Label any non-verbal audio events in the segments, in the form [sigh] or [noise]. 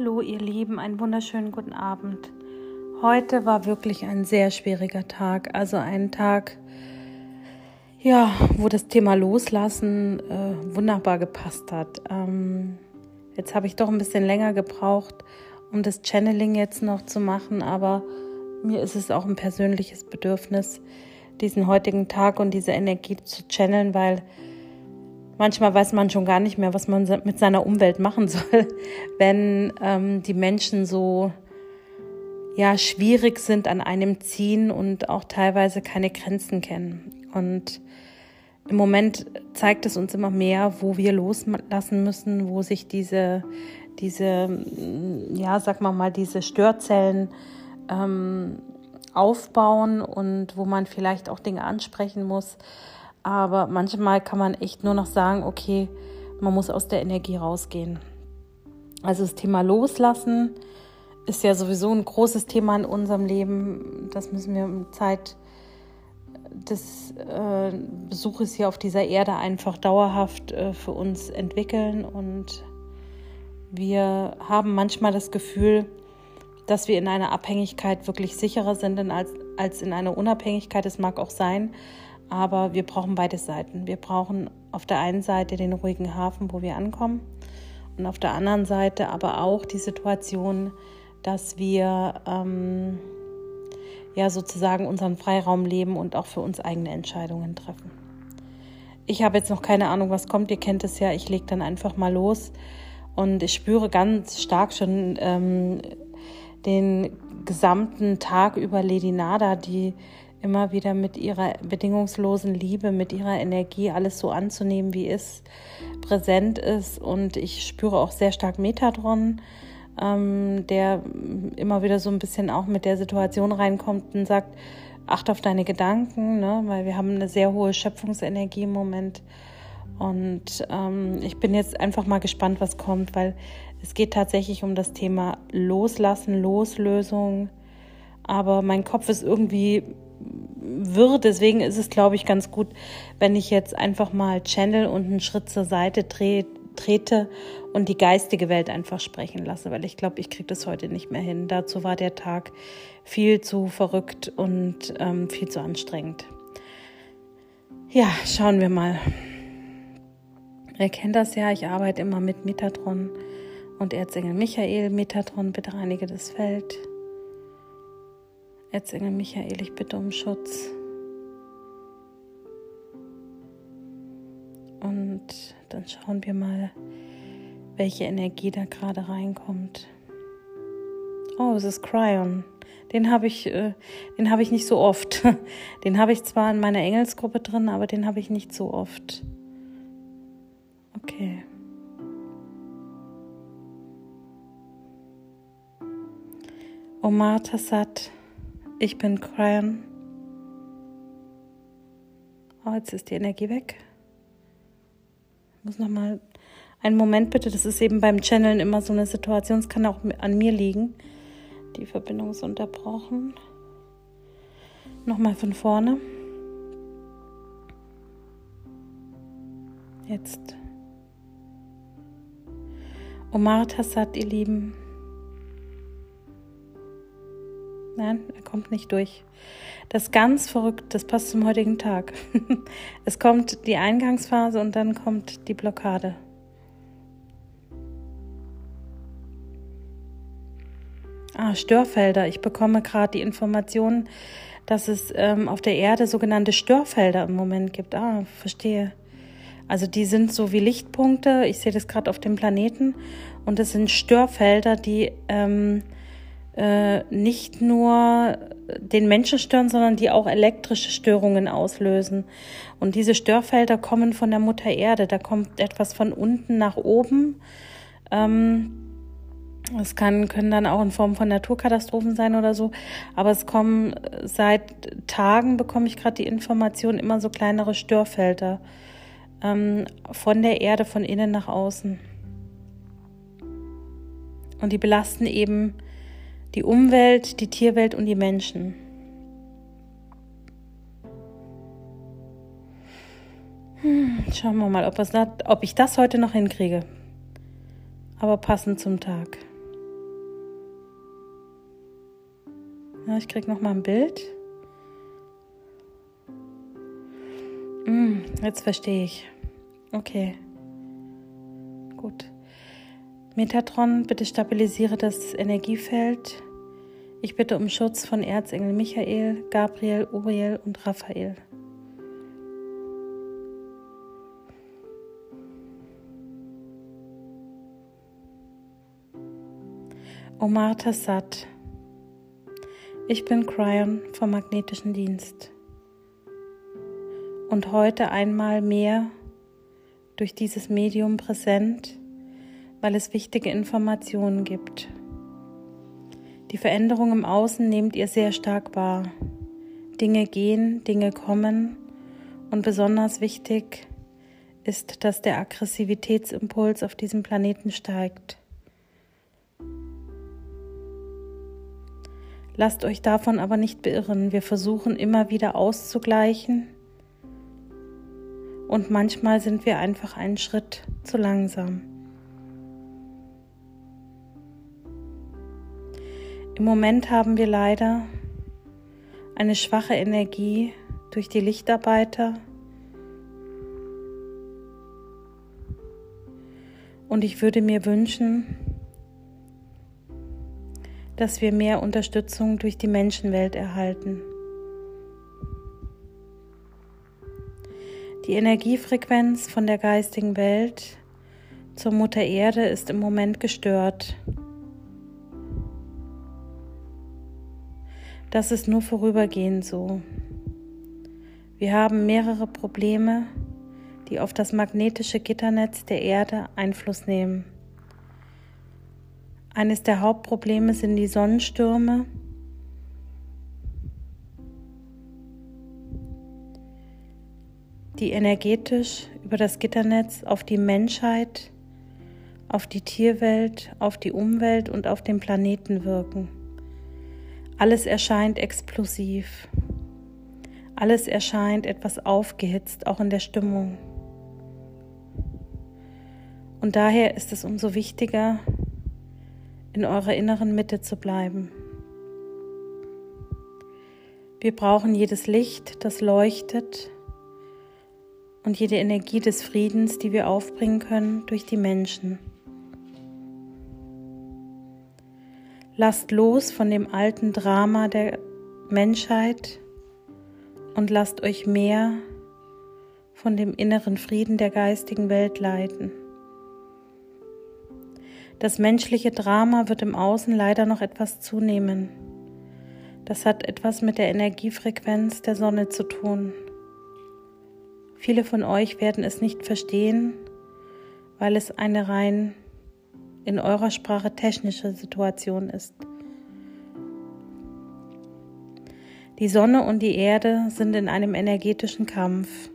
Hallo ihr Lieben, einen wunderschönen guten Abend. Heute war wirklich ein sehr schwieriger Tag, also ein Tag, ja, wo das Thema Loslassen äh, wunderbar gepasst hat. Ähm, jetzt habe ich doch ein bisschen länger gebraucht, um das Channeling jetzt noch zu machen, aber mir ist es auch ein persönliches Bedürfnis, diesen heutigen Tag und diese Energie zu channeln, weil Manchmal weiß man schon gar nicht mehr, was man mit seiner Umwelt machen [laughs] soll, wenn ähm, die Menschen so ja schwierig sind an einem ziehen und auch teilweise keine Grenzen kennen. Und im Moment zeigt es uns immer mehr, wo wir loslassen müssen, wo sich diese, diese, ja, sag mal mal, diese Störzellen ähm, aufbauen und wo man vielleicht auch Dinge ansprechen muss, aber manchmal kann man echt nur noch sagen, okay, man muss aus der Energie rausgehen. Also das Thema Loslassen ist ja sowieso ein großes Thema in unserem Leben. Das müssen wir in Zeit des äh, Besuches hier auf dieser Erde einfach dauerhaft äh, für uns entwickeln. Und wir haben manchmal das Gefühl, dass wir in einer Abhängigkeit wirklich sicherer sind als, als in einer Unabhängigkeit. Es mag auch sein, aber wir brauchen beide Seiten. Wir brauchen auf der einen Seite den ruhigen Hafen, wo wir ankommen, und auf der anderen Seite aber auch die Situation, dass wir ähm, ja sozusagen unseren Freiraum leben und auch für uns eigene Entscheidungen treffen. Ich habe jetzt noch keine Ahnung, was kommt. Ihr kennt es ja. Ich lege dann einfach mal los und ich spüre ganz stark schon ähm, den gesamten Tag über Lady Nada, die immer wieder mit ihrer bedingungslosen Liebe, mit ihrer Energie alles so anzunehmen, wie es präsent ist. Und ich spüre auch sehr stark Metatron, ähm, der immer wieder so ein bisschen auch mit der Situation reinkommt und sagt, acht auf deine Gedanken, ne? weil wir haben eine sehr hohe Schöpfungsenergie im Moment. Und ähm, ich bin jetzt einfach mal gespannt, was kommt, weil es geht tatsächlich um das Thema Loslassen, Loslösung. Aber mein Kopf ist irgendwie wirr. Deswegen ist es, glaube ich, ganz gut, wenn ich jetzt einfach mal Channel und einen Schritt zur Seite trete und die geistige Welt einfach sprechen lasse, weil ich glaube, ich kriege das heute nicht mehr hin. Dazu war der Tag viel zu verrückt und ähm, viel zu anstrengend. Ja, schauen wir mal. Ihr kennt das ja, ich arbeite immer mit Metatron und Erzengel Michael. Metatron, bitte reinige das Feld. Erzengel Michael, ich bitte um Schutz. Und dann schauen wir mal, welche Energie da gerade reinkommt. Oh, es ist Cryon. Den habe ich, äh, den ich nicht so oft. [laughs] Den habe ich zwar in meiner Engelsgruppe drin, aber den habe ich nicht so oft. Okay. Omar Tassat. Ich bin Cryon. Oh, jetzt ist die Energie weg. Ich muss noch mal einen Moment bitte. Das ist eben beim Channeln immer so eine Situation. Es kann auch an mir liegen. Die Verbindung ist unterbrochen. Nochmal von vorne. Jetzt. Omar Tassat, ihr Lieben. Nein, er kommt nicht durch. Das ist ganz verrückt, das passt zum heutigen Tag. [laughs] es kommt die Eingangsphase und dann kommt die Blockade. Ah, Störfelder. Ich bekomme gerade die Information, dass es ähm, auf der Erde sogenannte Störfelder im Moment gibt. Ah, verstehe. Also die sind so wie Lichtpunkte. Ich sehe das gerade auf dem Planeten. Und das sind Störfelder, die ähm, äh, nicht nur den Menschen stören, sondern die auch elektrische Störungen auslösen. Und diese Störfelder kommen von der Mutter Erde. Da kommt etwas von unten nach oben. Ähm, es kann, können dann auch in Form von Naturkatastrophen sein oder so. Aber es kommen seit Tagen, bekomme ich gerade die Information, immer so kleinere Störfelder ähm, von der Erde, von innen nach außen. Und die belasten eben die Umwelt, die Tierwelt und die Menschen. Hm, schauen wir mal, ob, da, ob ich das heute noch hinkriege. Aber passend zum Tag. Ja, ich krieg noch mal ein Bild. Hm, jetzt verstehe ich. Okay. Gut. Metatron, bitte stabilisiere das Energiefeld. Ich bitte um Schutz von Erzengel Michael, Gabriel, Uriel und Raphael. Omar Tassat. Ich bin Cryon vom Magnetischen Dienst. Und heute einmal mehr durch dieses Medium präsent, weil es wichtige Informationen gibt. Die Veränderung im Außen nehmt ihr sehr stark wahr. Dinge gehen, Dinge kommen und besonders wichtig ist, dass der Aggressivitätsimpuls auf diesem Planeten steigt. Lasst euch davon aber nicht beirren. Wir versuchen immer wieder auszugleichen und manchmal sind wir einfach einen Schritt zu langsam. Im Moment haben wir leider eine schwache Energie durch die Lichtarbeiter und ich würde mir wünschen, dass wir mehr Unterstützung durch die Menschenwelt erhalten. Die Energiefrequenz von der geistigen Welt zur Mutter Erde ist im Moment gestört. Das ist nur vorübergehend so. Wir haben mehrere Probleme, die auf das magnetische Gitternetz der Erde Einfluss nehmen. Eines der Hauptprobleme sind die Sonnenstürme. die energetisch über das Gitternetz auf die Menschheit, auf die Tierwelt, auf die Umwelt und auf den Planeten wirken. Alles erscheint explosiv. Alles erscheint etwas aufgehitzt, auch in der Stimmung. Und daher ist es umso wichtiger, in eurer inneren Mitte zu bleiben. Wir brauchen jedes Licht, das leuchtet und jede Energie des Friedens, die wir aufbringen können durch die Menschen. Lasst los von dem alten Drama der Menschheit und lasst euch mehr von dem inneren Frieden der geistigen Welt leiten. Das menschliche Drama wird im Außen leider noch etwas zunehmen. Das hat etwas mit der Energiefrequenz der Sonne zu tun. Viele von euch werden es nicht verstehen, weil es eine rein in eurer Sprache technische Situation ist. Die Sonne und die Erde sind in einem energetischen Kampf.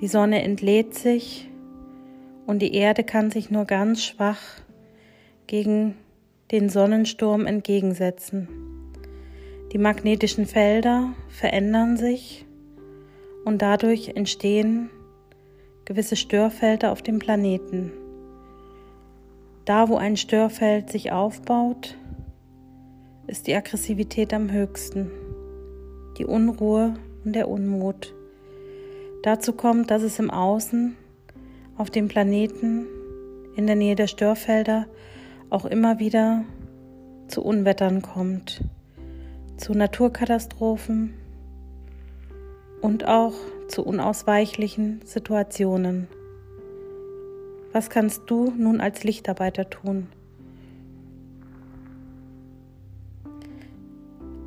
Die Sonne entlädt sich und die Erde kann sich nur ganz schwach gegen den Sonnensturm entgegensetzen. Die magnetischen Felder verändern sich und dadurch entstehen gewisse Störfelder auf dem Planeten. Da, wo ein Störfeld sich aufbaut, ist die Aggressivität am höchsten, die Unruhe und der Unmut. Dazu kommt, dass es im Außen, auf dem Planeten, in der Nähe der Störfelder auch immer wieder zu Unwettern kommt, zu Naturkatastrophen und auch zu unausweichlichen Situationen. Was kannst du nun als Lichtarbeiter tun?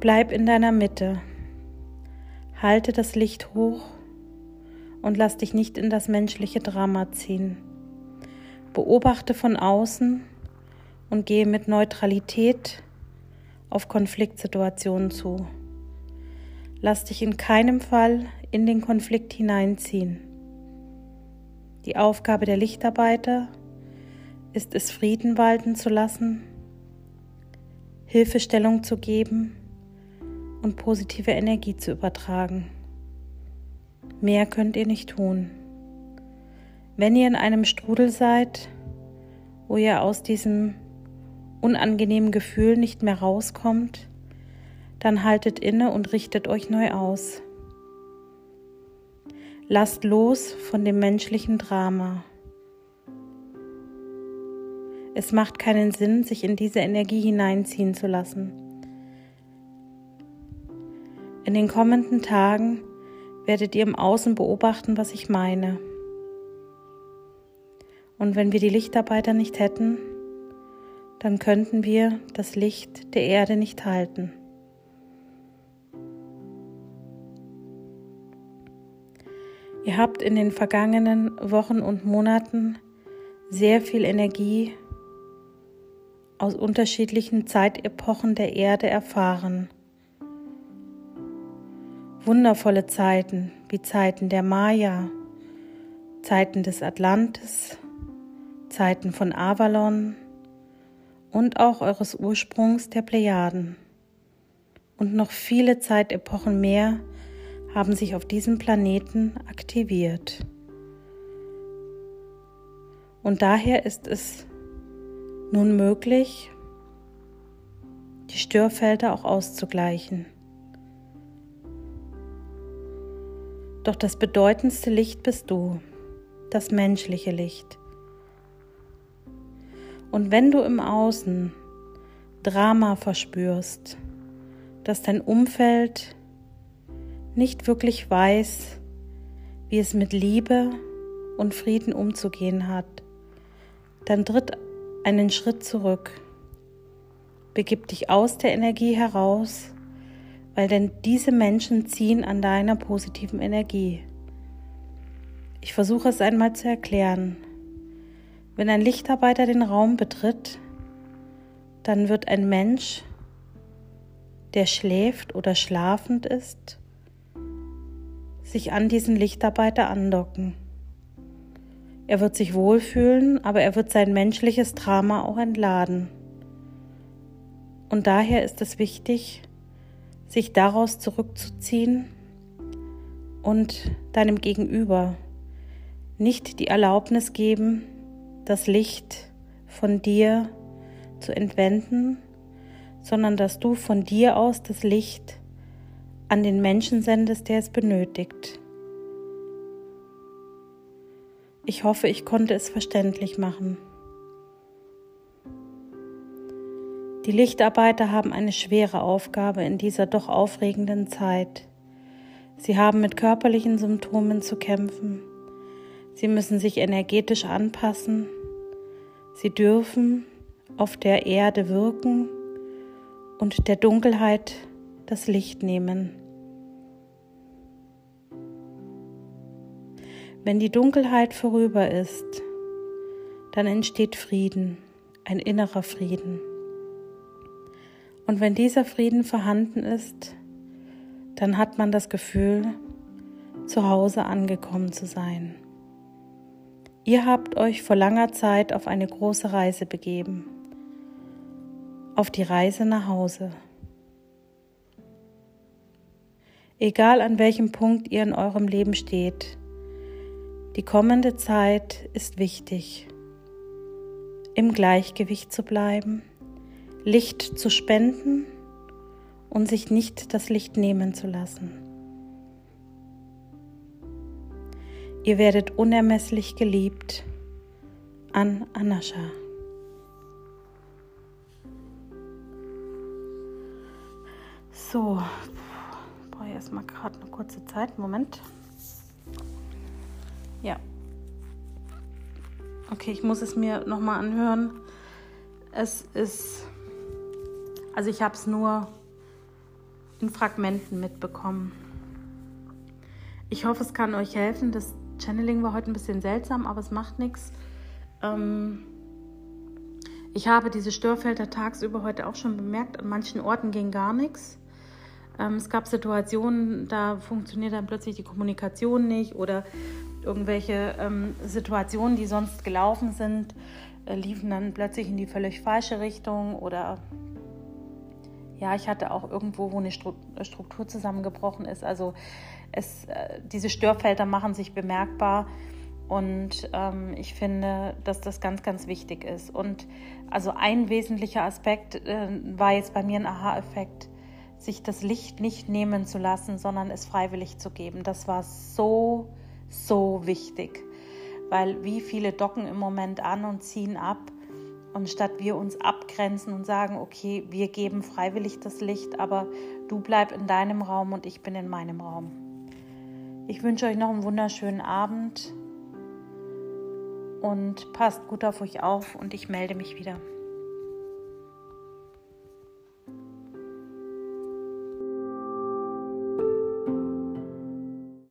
Bleib in deiner Mitte, halte das Licht hoch und lass dich nicht in das menschliche Drama ziehen. Beobachte von außen und gehe mit Neutralität auf Konfliktsituationen zu. Lass dich in keinem Fall in den Konflikt hineinziehen. Die Aufgabe der Lichtarbeiter ist es, Frieden walten zu lassen, Hilfestellung zu geben und positive Energie zu übertragen. Mehr könnt ihr nicht tun. Wenn ihr in einem Strudel seid, wo ihr aus diesem unangenehmen Gefühl nicht mehr rauskommt, dann haltet inne und richtet euch neu aus. Lasst los von dem menschlichen Drama. Es macht keinen Sinn, sich in diese Energie hineinziehen zu lassen. In den kommenden Tagen werdet ihr im Außen beobachten, was ich meine. Und wenn wir die Lichtarbeiter nicht hätten, dann könnten wir das Licht der Erde nicht halten. Ihr habt in den vergangenen Wochen und Monaten sehr viel Energie aus unterschiedlichen Zeitepochen der Erde erfahren. Wundervolle Zeiten wie Zeiten der Maya, Zeiten des Atlantis, Zeiten von Avalon und auch eures Ursprungs der Plejaden. Und noch viele Zeitepochen mehr haben sich auf diesem Planeten aktiviert. Und daher ist es nun möglich, die Störfelder auch auszugleichen. Doch das bedeutendste Licht bist du, das menschliche Licht. Und wenn du im Außen Drama verspürst, dass dein Umfeld nicht wirklich weiß, wie es mit Liebe und Frieden umzugehen hat, dann tritt einen Schritt zurück. Begib dich aus der Energie heraus, weil denn diese Menschen ziehen an deiner positiven Energie. Ich versuche es einmal zu erklären. Wenn ein Lichtarbeiter den Raum betritt, dann wird ein Mensch, der schläft oder schlafend ist, sich an diesen Lichtarbeiter andocken. Er wird sich wohlfühlen, aber er wird sein menschliches Drama auch entladen. Und daher ist es wichtig, sich daraus zurückzuziehen und deinem Gegenüber nicht die Erlaubnis geben, das Licht von dir zu entwenden, sondern dass du von dir aus das Licht an den Menschen sendest, der es benötigt. Ich hoffe, ich konnte es verständlich machen. Die Lichtarbeiter haben eine schwere Aufgabe in dieser doch aufregenden Zeit. Sie haben mit körperlichen Symptomen zu kämpfen. Sie müssen sich energetisch anpassen. Sie dürfen auf der Erde wirken und der Dunkelheit das Licht nehmen. Wenn die Dunkelheit vorüber ist, dann entsteht Frieden, ein innerer Frieden. Und wenn dieser Frieden vorhanden ist, dann hat man das Gefühl, zu Hause angekommen zu sein. Ihr habt euch vor langer Zeit auf eine große Reise begeben, auf die Reise nach Hause. Egal an welchem Punkt ihr in eurem Leben steht, die kommende Zeit ist wichtig, im Gleichgewicht zu bleiben, Licht zu spenden und sich nicht das Licht nehmen zu lassen. Ihr werdet unermesslich geliebt an Anascha. So, brauche ich erstmal gerade eine kurze Zeit. Moment. Ja. Okay, ich muss es mir nochmal anhören. Es ist, also ich habe es nur in Fragmenten mitbekommen. Ich hoffe, es kann euch helfen. Das Channeling war heute ein bisschen seltsam, aber es macht nichts. Ähm, ich habe diese Störfelder tagsüber heute auch schon bemerkt. An manchen Orten ging gar nichts. Ähm, es gab Situationen, da funktioniert dann plötzlich die Kommunikation nicht oder irgendwelche ähm, Situationen, die sonst gelaufen sind, äh, liefen dann plötzlich in die völlig falsche Richtung oder ja, ich hatte auch irgendwo, wo eine Struktur zusammengebrochen ist. Also es, äh, diese Störfelder machen sich bemerkbar und ähm, ich finde, dass das ganz, ganz wichtig ist. Und also ein wesentlicher Aspekt äh, war jetzt bei mir ein Aha-Effekt sich das Licht nicht nehmen zu lassen, sondern es freiwillig zu geben. Das war so, so wichtig, weil wie viele docken im Moment an und ziehen ab. Und statt wir uns abgrenzen und sagen, okay, wir geben freiwillig das Licht, aber du bleib in deinem Raum und ich bin in meinem Raum. Ich wünsche euch noch einen wunderschönen Abend und passt gut auf euch auf und ich melde mich wieder.